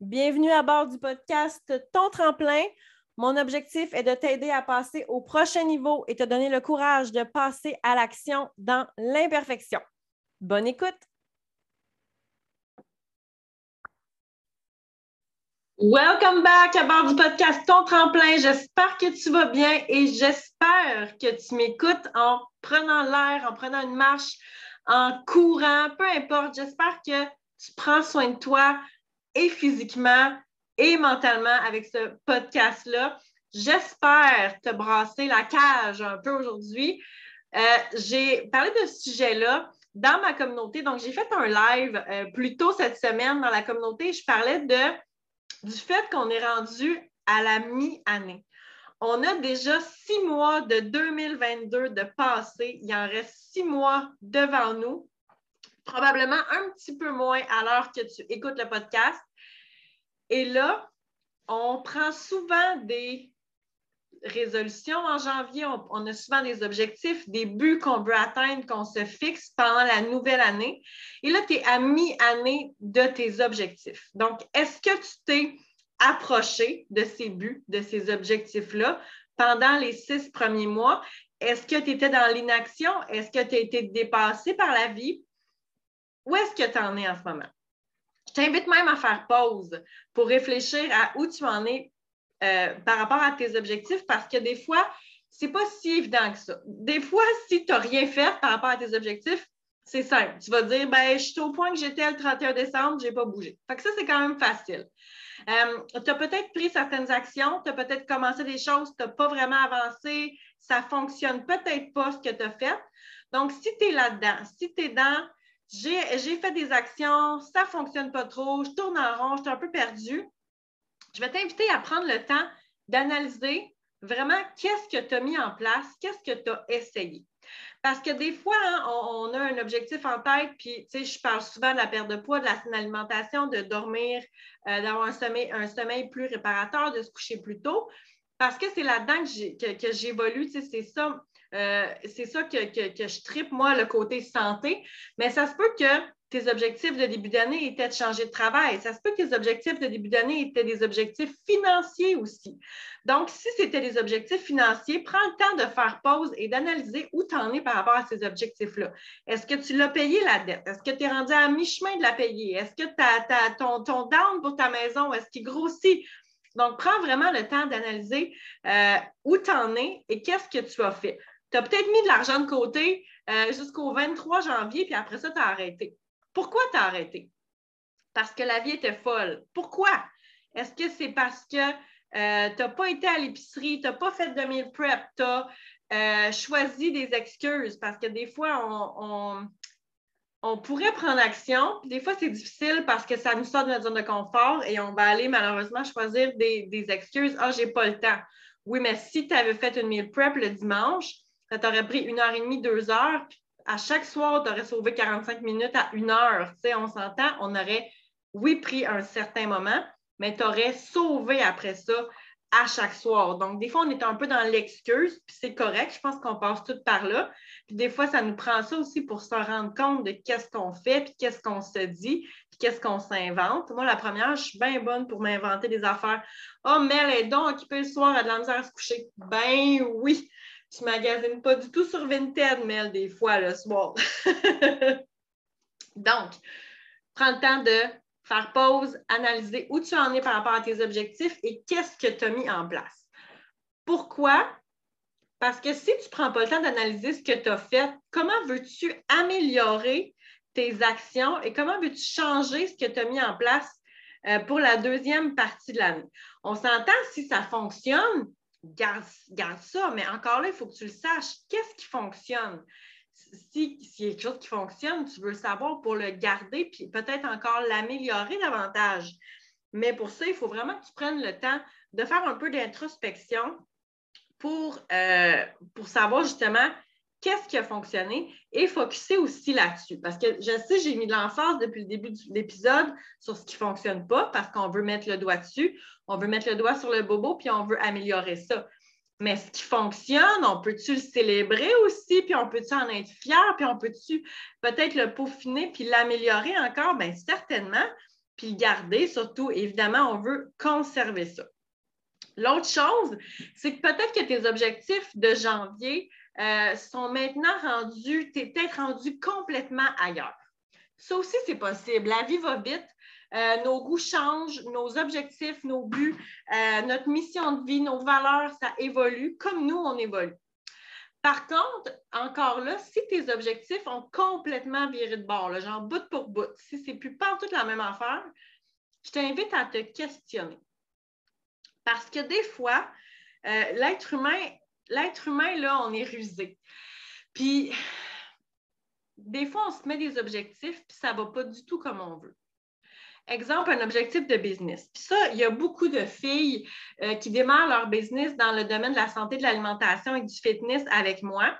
Bienvenue à bord du podcast Ton tremplin. Mon objectif est de t'aider à passer au prochain niveau et te donner le courage de passer à l'action dans l'imperfection. Bonne écoute! Welcome back à bord du podcast Ton tremplin. J'espère que tu vas bien et j'espère que tu m'écoutes en prenant l'air, en prenant une marche, en courant, peu importe. J'espère que tu prends soin de toi, et physiquement et mentalement avec ce podcast-là. J'espère te brasser la cage un peu aujourd'hui. Euh, j'ai parlé de ce sujet-là dans ma communauté. Donc, j'ai fait un live euh, plus tôt cette semaine dans la communauté. Je parlais de, du fait qu'on est rendu à la mi-année. On a déjà six mois de 2022 de passé. Il en reste six mois devant nous probablement un petit peu moins à l'heure que tu écoutes le podcast. Et là, on prend souvent des résolutions en janvier, on, a souvent des objectifs, des buts qu'on veut atteindre, qu'on se fixe pendant la nouvelle année. Et là, tu es à mi-année de tes objectifs. Donc, est-ce que tu t'es approché de ces buts, de ces objectifs-là pendant les six premiers mois? Est-ce que tu étais dans l'inaction? Est-ce que tu as été dépassé par la vie? Où est-ce que tu en es en ce moment? Je t'invite même à faire pause pour réfléchir à où tu en es euh, par rapport à tes objectifs parce que des fois, ce n'est pas si évident que ça. Des fois, si tu n'as rien fait par rapport à tes objectifs, c'est simple. Tu vas dire, ben, je suis au point que j'étais le 31 décembre, je n'ai pas bougé. Fait que ça, c'est quand même facile. Euh, tu as peut-être pris certaines actions, tu as peut-être commencé des choses, tu n'as pas vraiment avancé, ça ne fonctionne peut-être pas ce que tu as fait. Donc, si tu es là-dedans, si tu es dans j'ai fait des actions, ça ne fonctionne pas trop, je tourne en rond, je suis un peu perdue. Je vais t'inviter à prendre le temps d'analyser vraiment qu'est-ce que tu as mis en place, qu'est-ce que tu as essayé. Parce que des fois, hein, on, a un objectif en tête, puis je parle souvent de la perte de poids, de la alimentation, de dormir, euh, d'avoir un sommeil, un sommeil plus réparateur, de se coucher plus tôt. Parce que c'est là-dedans que j'évolue, c'est ça euh, c'est ça que, je tripe, moi, le côté santé. Mais ça se peut que tes objectifs de début d'année étaient de changer de travail. Ça se peut que tes objectifs de début d'année étaient des objectifs financiers aussi. Donc, si c'était des objectifs financiers, prends le temps de faire pause et d'analyser où tu en es par rapport à ces objectifs-là. Est-ce que tu l'as payé la dette? Est-ce que tu es rendu à mi-chemin de la payer? Est-ce que ton, ton down pour ta maison, est-ce qu'il grossit? Donc, prends vraiment le temps d'analyser euh, où tu en es et qu'est-ce que tu as fait tu as peut-être mis de l'argent de côté euh, jusqu'au 23 janvier, puis après ça, tu as arrêté. Pourquoi tu as arrêté? Parce que la vie était folle. Pourquoi? Est-ce que c'est parce que euh, tu pas été à l'épicerie, tu n'as pas fait de meal prep, tu euh, choisi des excuses? Parce que des fois, on, pourrait prendre action. Des fois, c'est difficile parce que ça nous sort de notre zone de confort et on va aller malheureusement choisir des, des excuses. Ah, j'ai pas le temps. Oui, mais si tu avais fait une meal prep le dimanche, ça t'aurait pris une heure et demie, deux heures. À chaque soir, tu aurais sauvé 45 minutes à une heure. Tu sais, on s'entend, on aurait, oui, pris un certain moment, mais tu aurais sauvé après ça à chaque soir. Donc, des fois, on est un peu dans l'excuse, puis c'est correct. Je pense qu'on passe tout par là. Puis des fois, ça nous prend ça aussi pour se rendre compte de qu'est-ce qu'on fait, puis qu'est-ce qu'on se dit, puis qu'est-ce qu'on s'invente. Moi, la première, je suis bien bonne pour m'inventer des affaires. Oh, mais elle est donc occupée le soir, a de la misère à se coucher. Ben oui tu magasines pas du tout sur Vinted, Mel, des fois le soir. Donc, prends le temps de faire pause, analyser où tu en es par rapport à tes objectifs et qu'est-ce que tu as mis en place. Pourquoi? Parce que si tu ne prends pas le temps d'analyser ce que tu as fait, comment veux-tu améliorer tes actions et comment veux-tu changer ce que tu as mis en place euh, pour la deuxième partie de l'année? On s'entend si ça fonctionne, garde, ça, mais encore là, il faut que tu le saches. Qu'est-ce qui fonctionne? Si, s'il y a quelque chose qui fonctionne, tu veux le savoir pour le garder, puis peut-être encore l'améliorer davantage. Mais pour ça, il faut vraiment que tu prennes le temps de faire un peu d'introspection pour, euh, pour savoir justement qu'est-ce qui a fonctionné et focuser aussi là-dessus. Parce que je sais, j'ai mis de l'emphase depuis le début de l'épisode sur ce qui ne fonctionne pas parce qu'on veut mettre le doigt dessus, on veut mettre le doigt sur le bobo puis on veut améliorer ça. Mais ce qui fonctionne, on peut-tu le célébrer aussi, puis on peut-tu en être fier, puis on peut-tu peut-être le peaufiner, puis l'améliorer encore? Bien, certainement, puis le garder. Surtout, évidemment, on veut conserver ça. L'autre chose, c'est que peut-être que tes objectifs de janvier euh, sont maintenant rendus, tu es peut-être rendu complètement ailleurs. Ça aussi, c'est possible. La vie va vite. Euh, nos goûts changent, nos objectifs, nos buts, euh, notre mission de vie, nos valeurs, ça évolue comme nous, on évolue. Par contre, encore là, si tes objectifs ont complètement viré de bord, genre bout pour bout, si ce n'est plus pas toute la même affaire, je t'invite à te questionner. Parce que des fois, euh, l'être humain, humain, là, on est rusé. Puis, des fois, on se met des objectifs, puis ça ne va pas du tout comme on veut. Exemple, un objectif de business. Puis ça, il y a beaucoup de filles euh, qui démarrent leur business dans le domaine de la santé, de l'alimentation et du fitness avec moi,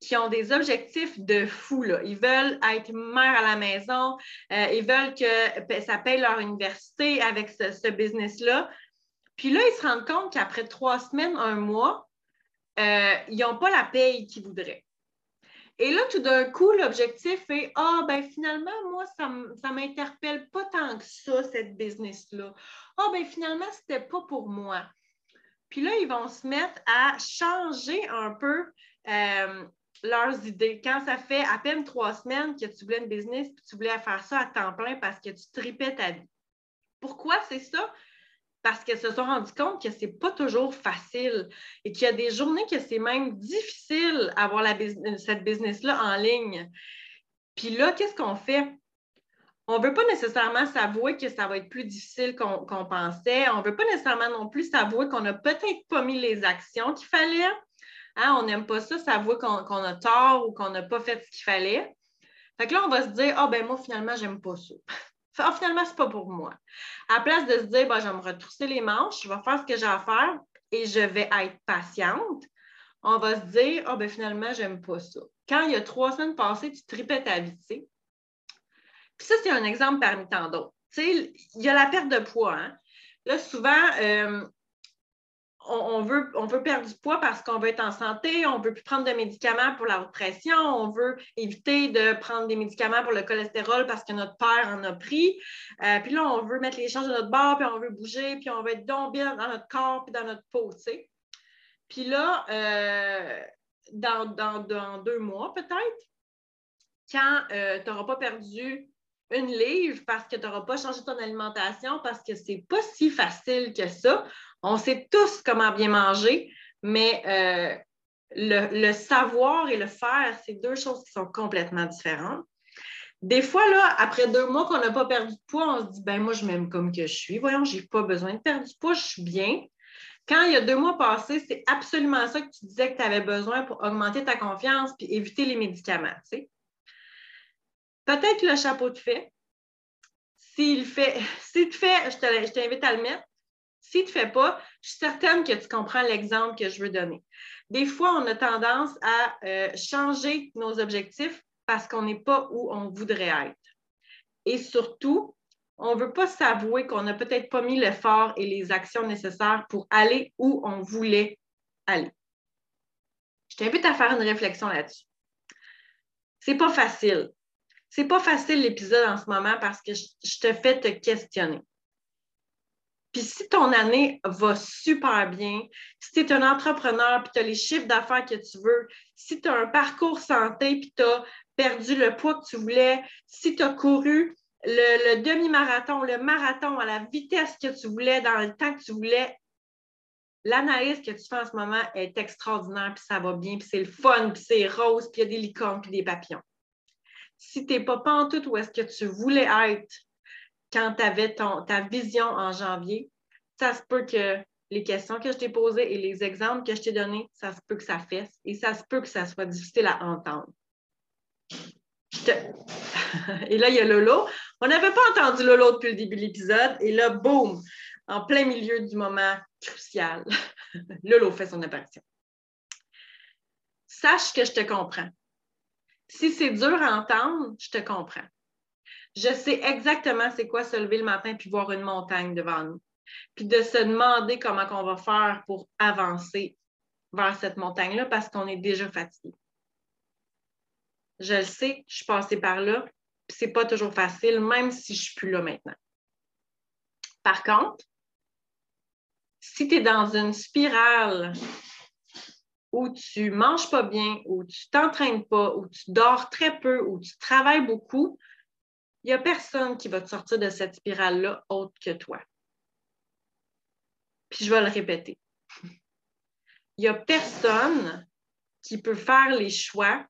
qui ont des objectifs de fou. Là. Ils veulent être mère à la maison, euh, ils veulent que ben, ça paye leur université avec ce, business-là. Puis là, ils se rendent compte qu'après trois semaines, un mois, euh, ils n'ont pas la paye qu'ils voudraient. Et là, tout d'un coup, l'objectif est Ah, ben finalement, moi, ça ne m'interpelle pas tant que ça, cette business-là. Ah, ben finalement, ce n'était pas pour moi. Puis là, ils vont se mettre à changer un peu euh, leurs idées. Quand ça fait à peine trois semaines que tu voulais une business, puis tu voulais faire ça à temps plein parce que tu tripais ta vie. Pourquoi c'est ça? Parce qu'elles se sont rendues compte que ce n'est pas toujours facile et qu'il y a des journées que c'est même difficile d'avoir cette business-là en ligne. Puis là, qu'est-ce qu'on fait? On ne veut pas nécessairement s'avouer que ça va être plus difficile qu'on pensait. On ne veut pas nécessairement non plus s'avouer qu'on n'a peut-être pas mis les actions qu'il fallait. Hein, on n'aime pas ça, s'avouer qu'on a tort ou qu'on n'a pas fait ce qu'il fallait. Fait que là, on va se dire, ah ben moi, finalement, j'aime pas ça. Ah, finalement, ce n'est pas pour moi. À la place de se dire, ben, je vais me retrousser les manches, je vais faire ce que j'ai à faire et je vais être patiente, on va se dire, ah, ben, finalement, je n'aime pas ça. Quand il y a trois semaines passées, tu tripais ta vie, tu sais. Puis ça, c'est un exemple parmi tant d'autres. Tu sais, il y a la perte de poids. Hein. Là, souvent, euh, on, veut, on veut perdre du poids parce qu'on veut être en santé, on veut plus prendre de médicaments pour la haute pression, on veut éviter de prendre des médicaments pour le cholestérol parce que notre père en a pris. Euh, puis là, on veut mettre les chances de notre bord, puis on veut bouger, puis on veut être bien dans notre corps, puis dans notre peau, tu sais. Puis là, euh, dans, deux mois peut-être, quand euh, tu n'auras pas perdu une livre parce que tu n'auras pas changé ton alimentation, parce que ce n'est pas si facile que ça. On sait tous comment bien manger, mais euh, le, savoir et le faire, c'est deux choses qui sont complètement différentes. Des fois, là, après deux mois qu'on n'a pas perdu de poids, on se dit, ben moi, je m'aime comme que je suis. Voyons, je n'ai pas besoin de perdre du poids, je suis bien. Quand il y a deux mois passés, c'est absolument ça que tu disais que tu avais besoin pour augmenter ta confiance et éviter les médicaments. Peut-être le chapeau de fait. S'il fait, si tu fais, je t'invite à le mettre. Si tu ne fais pas, je suis certaine que tu comprends l'exemple que je veux donner. Des fois, on a tendance à euh, changer nos objectifs parce qu'on n'est pas où on voudrait être. Et surtout, on ne veut pas s'avouer qu'on n'a peut-être pas mis l'effort et les actions nécessaires pour aller où on voulait aller. Je t'invite à faire une réflexion là-dessus. C'est pas facile. C'est pas facile l'épisode en ce moment parce que je te fais te questionner. Puis si ton année va super bien, si tu es un entrepreneur puis tu as les chiffres d'affaires que tu veux, si tu as un parcours santé puis tu as perdu le poids que tu voulais, si tu as couru le, demi-marathon, le marathon à la vitesse que tu voulais, dans le temps que tu voulais, l'analyse que tu fais en ce moment est extraordinaire, puis ça va bien, puis c'est le fun, puis c'est rose, puis il y a des licornes, puis des papillons. Si tu n'es pas pantoute où est-ce que tu voulais être quand tu avais ta vision en janvier, ça se peut que les questions que je t'ai posées et les exemples que je t'ai donnés, ça se peut que ça fesse et ça se peut que ça soit difficile à entendre. Et là, il y a Lolo. On n'avait pas entendu Lolo depuis le début de l'épisode. Et là, boum, en plein milieu du moment crucial, Lolo fait son apparition. Sache que je te comprends. Si c'est dur à entendre, je te comprends. Je sais exactement c'est quoi se lever le matin puis voir une montagne devant nous. Puis de se demander comment on va faire pour avancer vers cette montagne-là parce qu'on est déjà fatigué. Je le sais, je suis passée par là, puis c'est pas toujours facile, même si je suis plus là maintenant. Par contre, si tu es dans une spirale où tu manges pas bien, où tu t'entraînes pas, où tu dors très peu, où tu travailles beaucoup, il n'y a personne qui va te sortir de cette spirale-là autre que toi. Puis je vais le répéter. Il n'y a personne qui peut faire les choix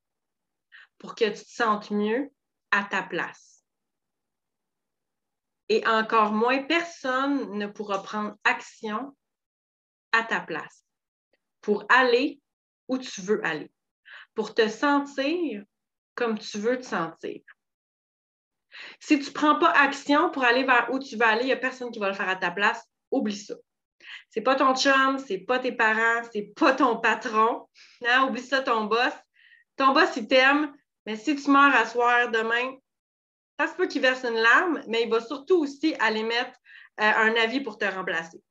pour que tu te sentes mieux à ta place. Et encore moins, personne ne pourra prendre action à ta place pour aller où tu veux aller, pour te sentir comme tu veux te sentir. Si tu ne prends pas action pour aller vers où tu veux aller, il n'y a personne qui va le faire à ta place. Oublie ça. C'est pas ton chum, c'est pas tes parents, c'est pas ton patron. Non, oublie ça, ton boss. Ton boss, il t'aime, mais si tu meurs à soir demain, ça se peut qu'il verse une larme, mais il va surtout aussi aller mettre euh, un avis pour te remplacer.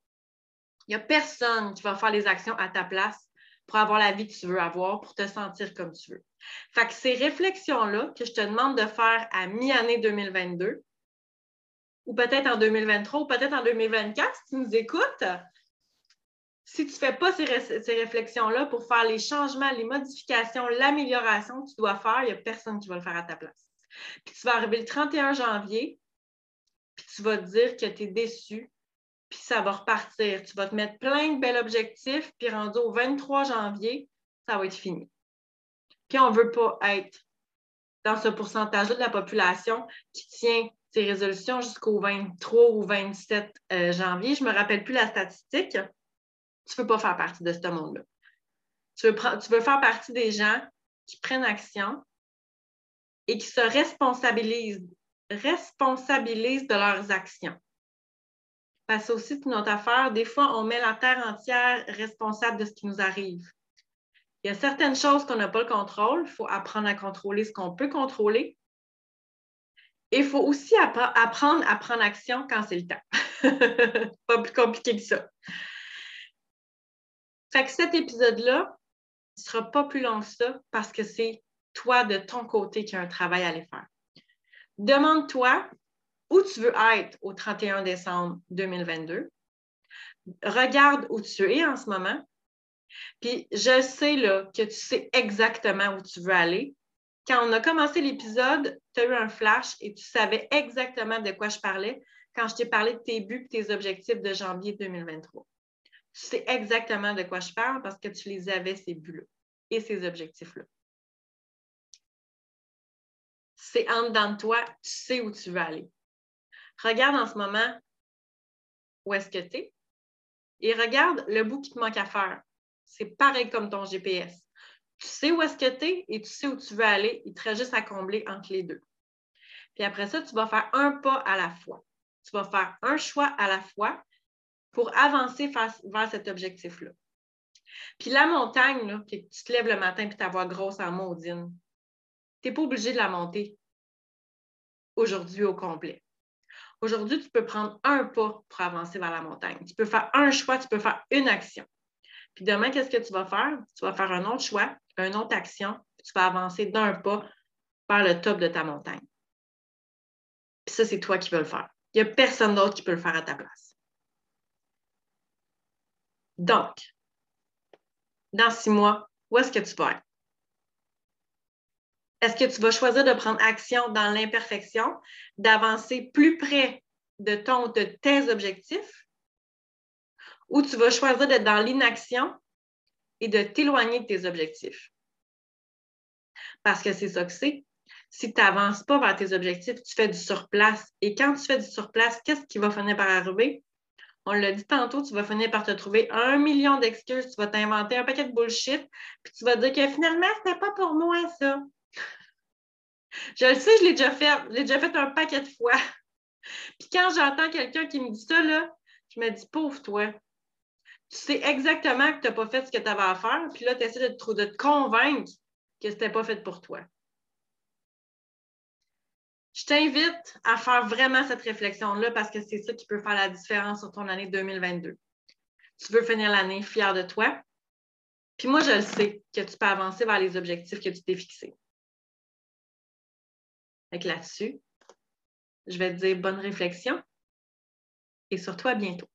Il n'y a personne qui va faire les actions à ta place pour avoir la vie que tu veux avoir, pour te sentir comme tu veux. Fait que ces réflexions-là que je te demande de faire à mi-année 2022, ou peut-être en 2023, ou peut-être en 2024, si tu nous écoutes, si tu ne fais pas ces, réflexions-là pour faire les changements, les modifications, l'amélioration que tu dois faire, il n'y a personne qui va le faire à ta place. Puis tu vas arriver le 31 janvier, puis tu vas te dire que tu es déçu, puis ça va repartir. Tu vas te mettre plein de bels objectifs, puis rendu au 23 janvier, ça va être fini. Puis on ne veut pas être dans ce pourcentage-là de la population qui tient ses résolutions jusqu'au 23 ou 27 euh, janvier. Je ne me rappelle plus la statistique. Tu ne veux pas faire partie de ce monde-là. Tu veux, tu veux faire partie des gens qui prennent action et qui se responsabilisent, responsabilisent de leurs actions. Parce que aussi une autre affaire. Des fois, on met la terre entière responsable de ce qui nous arrive. Il y a certaines choses qu'on n'a pas le contrôle. Il faut apprendre à contrôler ce qu'on peut contrôler. Et il faut aussi apprendre à prendre action quand c'est le temps. pas plus compliqué que ça. Fait que cet épisode-là ne sera pas plus long que ça parce que c'est toi de ton côté qui a un travail à aller faire. Demande-toi où tu veux être au 31 décembre 2022. Regarde où tu es en ce moment. Puis je sais là, que tu sais exactement où tu veux aller. Quand on a commencé l'épisode, tu as eu un flash et tu savais exactement de quoi je parlais quand je t'ai parlé de tes buts et tes objectifs de janvier 2023. Tu sais exactement de quoi je parle parce que tu les avais, ces buts-là et ces objectifs-là. C'est en dedans de toi, tu sais où tu veux aller. Regarde en ce moment où est-ce que tu es et regarde le bout qui te manque à faire. C'est pareil comme ton GPS. Tu sais où est-ce que tu es et tu sais où tu veux aller. Il te reste juste à combler entre les deux. Puis après ça, tu vas faire un pas à la fois. Tu vas faire un choix à la fois pour avancer vers cet objectif-là. Puis la montagne, là, que tu te lèves le matin et ta voix grosse en maudine, tu n'es pas obligé de la monter aujourd'hui au complet. Aujourd'hui, tu peux prendre un pas pour avancer vers la montagne. Tu peux faire un choix, tu peux faire une action. Puis demain, qu'est-ce que tu vas faire? Tu vas faire un autre choix, une autre action, puis tu vas avancer d'un pas vers le top de ta montagne. Puis ça, c'est toi qui veux le faire. Il n'y a personne d'autre qui peut le faire à ta place. Donc, dans six mois, où est-ce que tu vas être? Est-ce que tu vas choisir de prendre action dans l'imperfection, d'avancer plus près de ton de tes objectifs, ou tu vas choisir d'être dans l'inaction et de t'éloigner de tes objectifs? Parce que c'est ça que c'est. Si tu n'avances pas vers tes objectifs, tu fais du surplace. Et quand tu fais du surplace, qu'est-ce qui va finir par arriver? On l'a dit tantôt, tu vas finir par te trouver un million d'excuses, tu vas t'inventer un paquet de bullshit, puis tu vas dire que finalement, ce n'est pas pour moi, ça. Je le sais, je l'ai déjà fait. Je l'ai déjà fait un paquet de fois. Puis quand j'entends quelqu'un qui me dit ça, là, je me dis, pauvre toi. Tu sais exactement que tu n'as pas fait ce que tu avais à faire, puis là, tu essaies de te, convaincre que ce n'était pas fait pour toi. Je t'invite à faire vraiment cette réflexion-là parce que c'est ça qui peut faire la différence sur ton année 2022. Tu veux finir l'année fier de toi, Puis moi, je le sais que tu peux avancer vers les objectifs que tu t'es fixés là-dessus, je vais te dire bonne réflexion et surtout à bientôt.